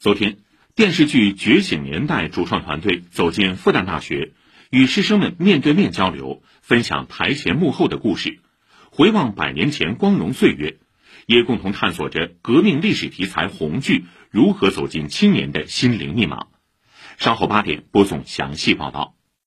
昨天电视剧觉醒年代主创团队走进复旦大学与师生们面对面交流分享台前幕后的故事回望百年前光荣岁月也共同探索着革命历史题材红剧如何走进青年的心灵密码。稍后八点播送详细报道。